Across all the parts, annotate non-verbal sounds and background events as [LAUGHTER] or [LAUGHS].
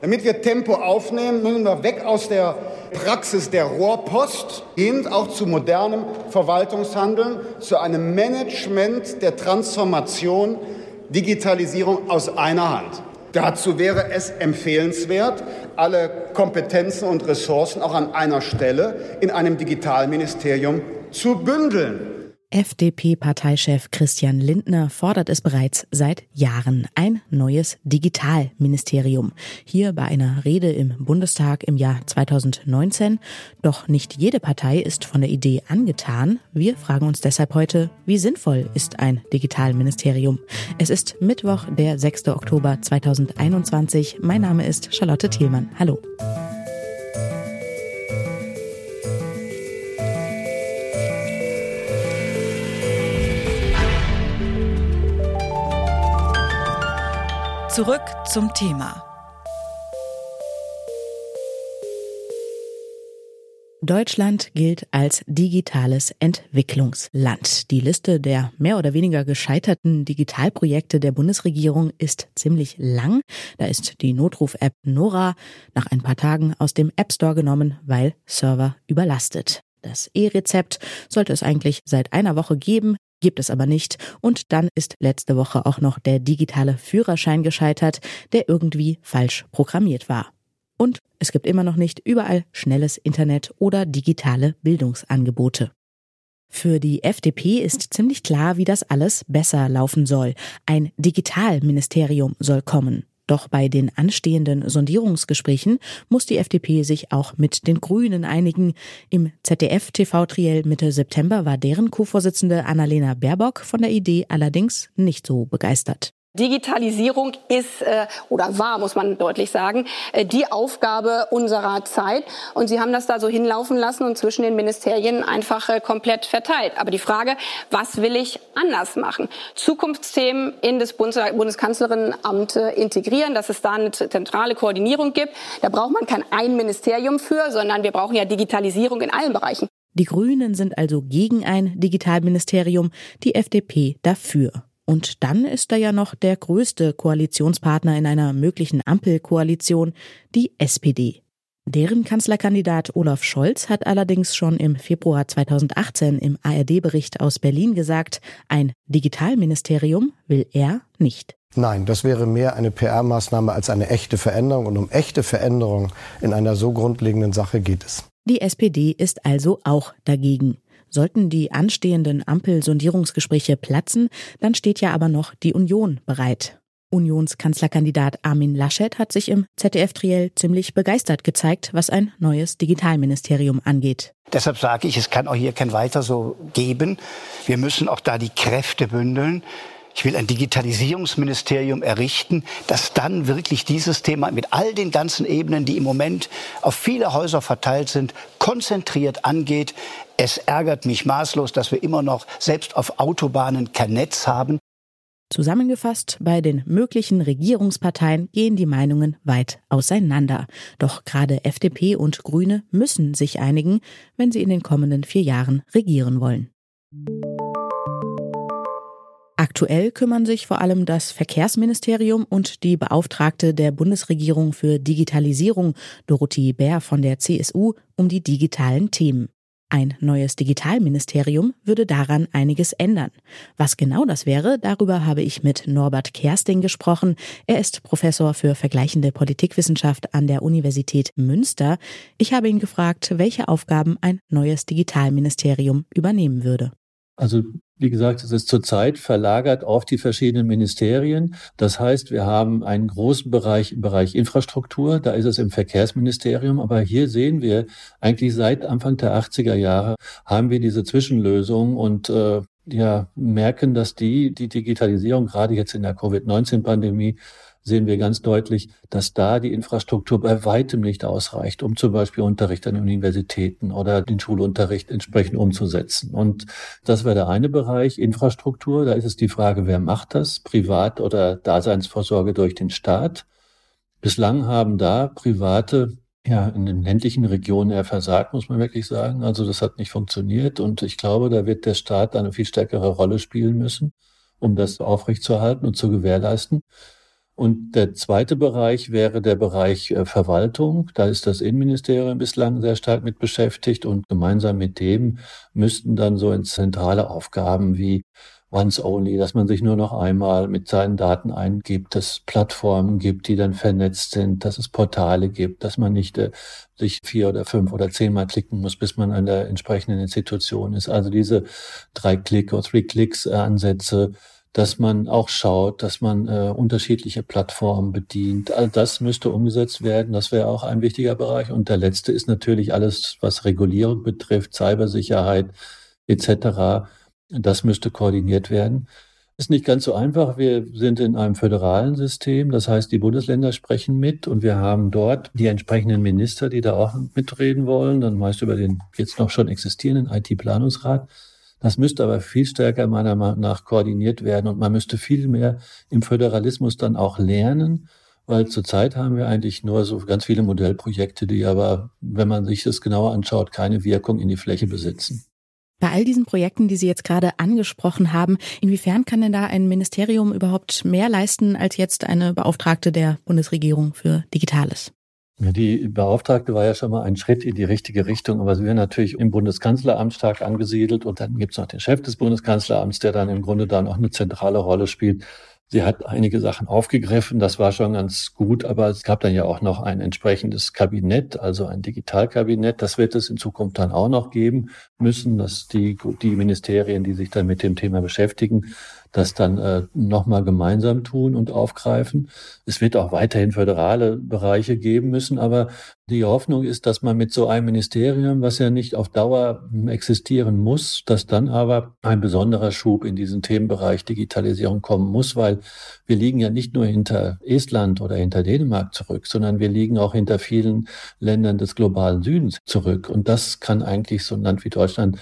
Damit wir Tempo aufnehmen, müssen wir weg aus der Praxis der Rohrpost hin auch zu modernem Verwaltungshandeln, zu einem Management der Transformation, Digitalisierung aus einer Hand. Dazu wäre es empfehlenswert, alle Kompetenzen und Ressourcen auch an einer Stelle in einem Digitalministerium zu bündeln. FDP-Parteichef Christian Lindner fordert es bereits seit Jahren ein neues Digitalministerium. Hier bei einer Rede im Bundestag im Jahr 2019. Doch nicht jede Partei ist von der Idee angetan. Wir fragen uns deshalb heute, wie sinnvoll ist ein Digitalministerium? Es ist Mittwoch, der 6. Oktober 2021. Mein Name ist Charlotte Thielmann. Hallo. Zurück zum Thema. Deutschland gilt als digitales Entwicklungsland. Die Liste der mehr oder weniger gescheiterten Digitalprojekte der Bundesregierung ist ziemlich lang. Da ist die Notruf-App Nora nach ein paar Tagen aus dem App Store genommen, weil Server überlastet. Das E-Rezept sollte es eigentlich seit einer Woche geben gibt es aber nicht. Und dann ist letzte Woche auch noch der digitale Führerschein gescheitert, der irgendwie falsch programmiert war. Und es gibt immer noch nicht überall schnelles Internet oder digitale Bildungsangebote. Für die FDP ist ziemlich klar, wie das alles besser laufen soll. Ein Digitalministerium soll kommen. Doch bei den anstehenden Sondierungsgesprächen muss die FDP sich auch mit den Grünen einigen. Im ZDF-TV-Triell Mitte September war deren Co-Vorsitzende Annalena Baerbock von der Idee allerdings nicht so begeistert. Digitalisierung ist äh, oder war, muss man deutlich sagen, äh, die Aufgabe unserer Zeit. Und Sie haben das da so hinlaufen lassen und zwischen den Ministerien einfach äh, komplett verteilt. Aber die Frage, was will ich anders machen? Zukunftsthemen in das Bundes Bundeskanzlerinnenamt äh, integrieren, dass es da eine zentrale Koordinierung gibt. Da braucht man kein ein Ministerium für, sondern wir brauchen ja Digitalisierung in allen Bereichen. Die Grünen sind also gegen ein Digitalministerium, die FDP dafür. Und dann ist da ja noch der größte Koalitionspartner in einer möglichen Ampelkoalition, die SPD. Deren Kanzlerkandidat Olaf Scholz hat allerdings schon im Februar 2018 im ARD-Bericht aus Berlin gesagt, ein Digitalministerium will er nicht. Nein, das wäre mehr eine PR-Maßnahme als eine echte Veränderung. Und um echte Veränderung in einer so grundlegenden Sache geht es. Die SPD ist also auch dagegen. Sollten die anstehenden Ampel-Sondierungsgespräche platzen, dann steht ja aber noch die Union bereit. Unionskanzlerkandidat Armin Laschet hat sich im ZDF-Triell ziemlich begeistert gezeigt, was ein neues Digitalministerium angeht. Deshalb sage ich, es kann auch hier kein Weiter so geben. Wir müssen auch da die Kräfte bündeln. Ich will ein Digitalisierungsministerium errichten, das dann wirklich dieses Thema mit all den ganzen Ebenen, die im Moment auf viele Häuser verteilt sind, konzentriert angeht. Es ärgert mich maßlos, dass wir immer noch selbst auf Autobahnen kein Netz haben. Zusammengefasst, bei den möglichen Regierungsparteien gehen die Meinungen weit auseinander. Doch gerade FDP und Grüne müssen sich einigen, wenn sie in den kommenden vier Jahren regieren wollen. Aktuell kümmern sich vor allem das Verkehrsministerium und die Beauftragte der Bundesregierung für Digitalisierung, Dorothee Bär von der CSU, um die digitalen Themen. Ein neues Digitalministerium würde daran einiges ändern. Was genau das wäre, darüber habe ich mit Norbert Kersting gesprochen. Er ist Professor für vergleichende Politikwissenschaft an der Universität Münster. Ich habe ihn gefragt, welche Aufgaben ein neues Digitalministerium übernehmen würde. Also wie gesagt, es ist zurzeit verlagert auf die verschiedenen Ministerien. Das heißt, wir haben einen großen Bereich im Bereich Infrastruktur. Da ist es im Verkehrsministerium. Aber hier sehen wir eigentlich seit Anfang der 80er Jahre haben wir diese Zwischenlösung und äh, ja, merken, dass die, die Digitalisierung gerade jetzt in der Covid-19-Pandemie sehen wir ganz deutlich, dass da die Infrastruktur bei weitem nicht ausreicht, um zum Beispiel Unterricht an Universitäten oder den Schulunterricht entsprechend umzusetzen. Und das wäre der eine Bereich, Infrastruktur. Da ist es die Frage, wer macht das? Privat oder Daseinsvorsorge durch den Staat? Bislang haben da private ja, in den ländlichen Regionen eher versagt, muss man wirklich sagen. Also das hat nicht funktioniert und ich glaube, da wird der Staat eine viel stärkere Rolle spielen müssen, um das aufrechtzuerhalten und zu gewährleisten. Und der zweite Bereich wäre der Bereich äh, Verwaltung. Da ist das Innenministerium bislang sehr stark mit beschäftigt und gemeinsam mit dem müssten dann so in zentrale Aufgaben wie Once Only, dass man sich nur noch einmal mit seinen Daten eingibt, dass es Plattformen gibt, die dann vernetzt sind, dass es Portale gibt, dass man nicht äh, sich vier oder fünf oder zehnmal klicken muss, bis man an der entsprechenden Institution ist. Also diese drei Klick oder Three Clicks Ansätze, dass man auch schaut, dass man äh, unterschiedliche Plattformen bedient. All das müsste umgesetzt werden. Das wäre auch ein wichtiger Bereich. Und der letzte ist natürlich alles, was Regulierung betrifft, Cybersicherheit etc das müsste koordiniert werden. Ist nicht ganz so einfach. Wir sind in einem föderalen System. Das heißt, die Bundesländer sprechen mit und wir haben dort die entsprechenden Minister, die da auch mitreden wollen, dann meist über den jetzt noch schon existierenden IT-Planungsrat. Das müsste aber viel stärker meiner Meinung nach koordiniert werden und man müsste viel mehr im Föderalismus dann auch lernen, weil zurzeit haben wir eigentlich nur so ganz viele Modellprojekte, die aber, wenn man sich das genauer anschaut, keine Wirkung in die Fläche besitzen. Bei all diesen Projekten, die Sie jetzt gerade angesprochen haben, inwiefern kann denn da ein Ministerium überhaupt mehr leisten als jetzt eine Beauftragte der Bundesregierung für Digitales? Die Beauftragte war ja schon mal ein Schritt in die richtige Richtung, aber sie wäre natürlich im Bundeskanzleramt stark angesiedelt und dann gibt es noch den Chef des Bundeskanzleramts, der dann im Grunde dann auch eine zentrale Rolle spielt. Sie hat einige Sachen aufgegriffen, das war schon ganz gut, aber es gab dann ja auch noch ein entsprechendes Kabinett, also ein Digitalkabinett. Das wird es in Zukunft dann auch noch geben müssen, dass die, die Ministerien, die sich dann mit dem Thema beschäftigen, das dann äh, nochmal gemeinsam tun und aufgreifen. Es wird auch weiterhin föderale Bereiche geben müssen, aber die Hoffnung ist, dass man mit so einem Ministerium, was ja nicht auf Dauer existieren muss, dass dann aber ein besonderer Schub in diesen Themenbereich Digitalisierung kommen muss, weil wir liegen ja nicht nur hinter Estland oder hinter Dänemark zurück, sondern wir liegen auch hinter vielen Ländern des globalen Südens zurück. Und das kann eigentlich so ein Land wie Deutschland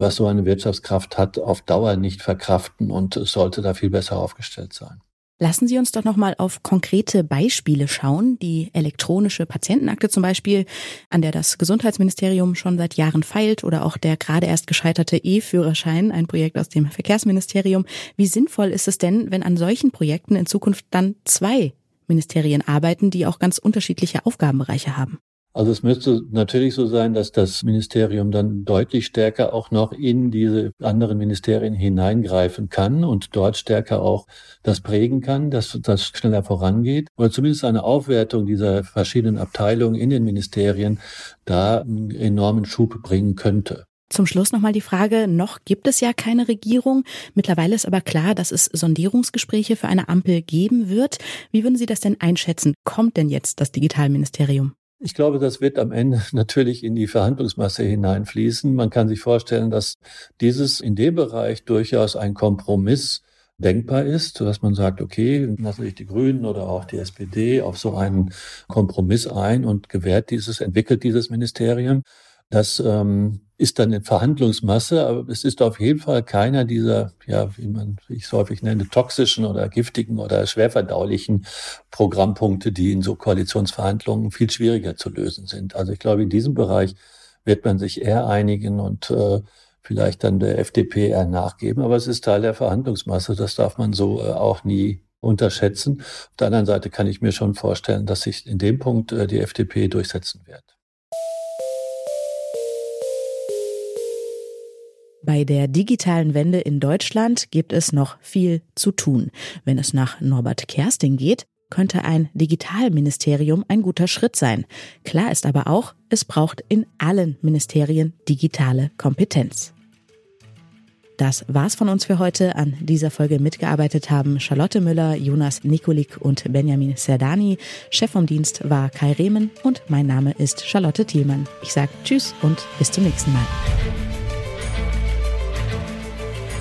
was so eine Wirtschaftskraft hat, auf Dauer nicht verkraften und sollte da viel besser aufgestellt sein. Lassen Sie uns doch noch mal auf konkrete Beispiele schauen. Die elektronische Patientenakte zum Beispiel, an der das Gesundheitsministerium schon seit Jahren feilt, oder auch der gerade erst gescheiterte E-Führerschein, ein Projekt aus dem Verkehrsministerium. Wie sinnvoll ist es denn, wenn an solchen Projekten in Zukunft dann zwei Ministerien arbeiten, die auch ganz unterschiedliche Aufgabenbereiche haben? Also es müsste natürlich so sein, dass das Ministerium dann deutlich stärker auch noch in diese anderen Ministerien hineingreifen kann und dort stärker auch das prägen kann, dass das schneller vorangeht oder zumindest eine Aufwertung dieser verschiedenen Abteilungen in den Ministerien da einen enormen Schub bringen könnte. Zum Schluss nochmal die Frage, noch gibt es ja keine Regierung. Mittlerweile ist aber klar, dass es Sondierungsgespräche für eine Ampel geben wird. Wie würden Sie das denn einschätzen? Kommt denn jetzt das Digitalministerium? Ich glaube, das wird am Ende [LAUGHS] natürlich in die Verhandlungsmasse hineinfließen. Man kann sich vorstellen, dass dieses in dem Bereich durchaus ein Kompromiss denkbar ist, dass man sagt, okay, lassen sich die Grünen oder auch die SPD auf so einen Kompromiss ein und gewährt dieses, entwickelt dieses Ministerium. Das ähm, ist dann eine Verhandlungsmasse, aber es ist auf jeden Fall keiner dieser, ja, wie man ich es häufig nenne, toxischen oder giftigen oder schwerverdaulichen Programmpunkte, die in so Koalitionsverhandlungen viel schwieriger zu lösen sind. Also ich glaube, in diesem Bereich wird man sich eher einigen und äh, vielleicht dann der FDP eher nachgeben. Aber es ist Teil der Verhandlungsmasse. Das darf man so äh, auch nie unterschätzen. Auf der anderen Seite kann ich mir schon vorstellen, dass sich in dem Punkt äh, die FDP durchsetzen wird. Bei der digitalen Wende in Deutschland gibt es noch viel zu tun. Wenn es nach Norbert Kersting geht, könnte ein Digitalministerium ein guter Schritt sein. Klar ist aber auch, es braucht in allen Ministerien digitale Kompetenz. Das war's von uns für heute. An dieser Folge mitgearbeitet haben Charlotte Müller, Jonas Nikolik und Benjamin Serdani. Chef vom Dienst war Kai Rehmen und mein Name ist Charlotte Thielmann. Ich sage Tschüss und bis zum nächsten Mal.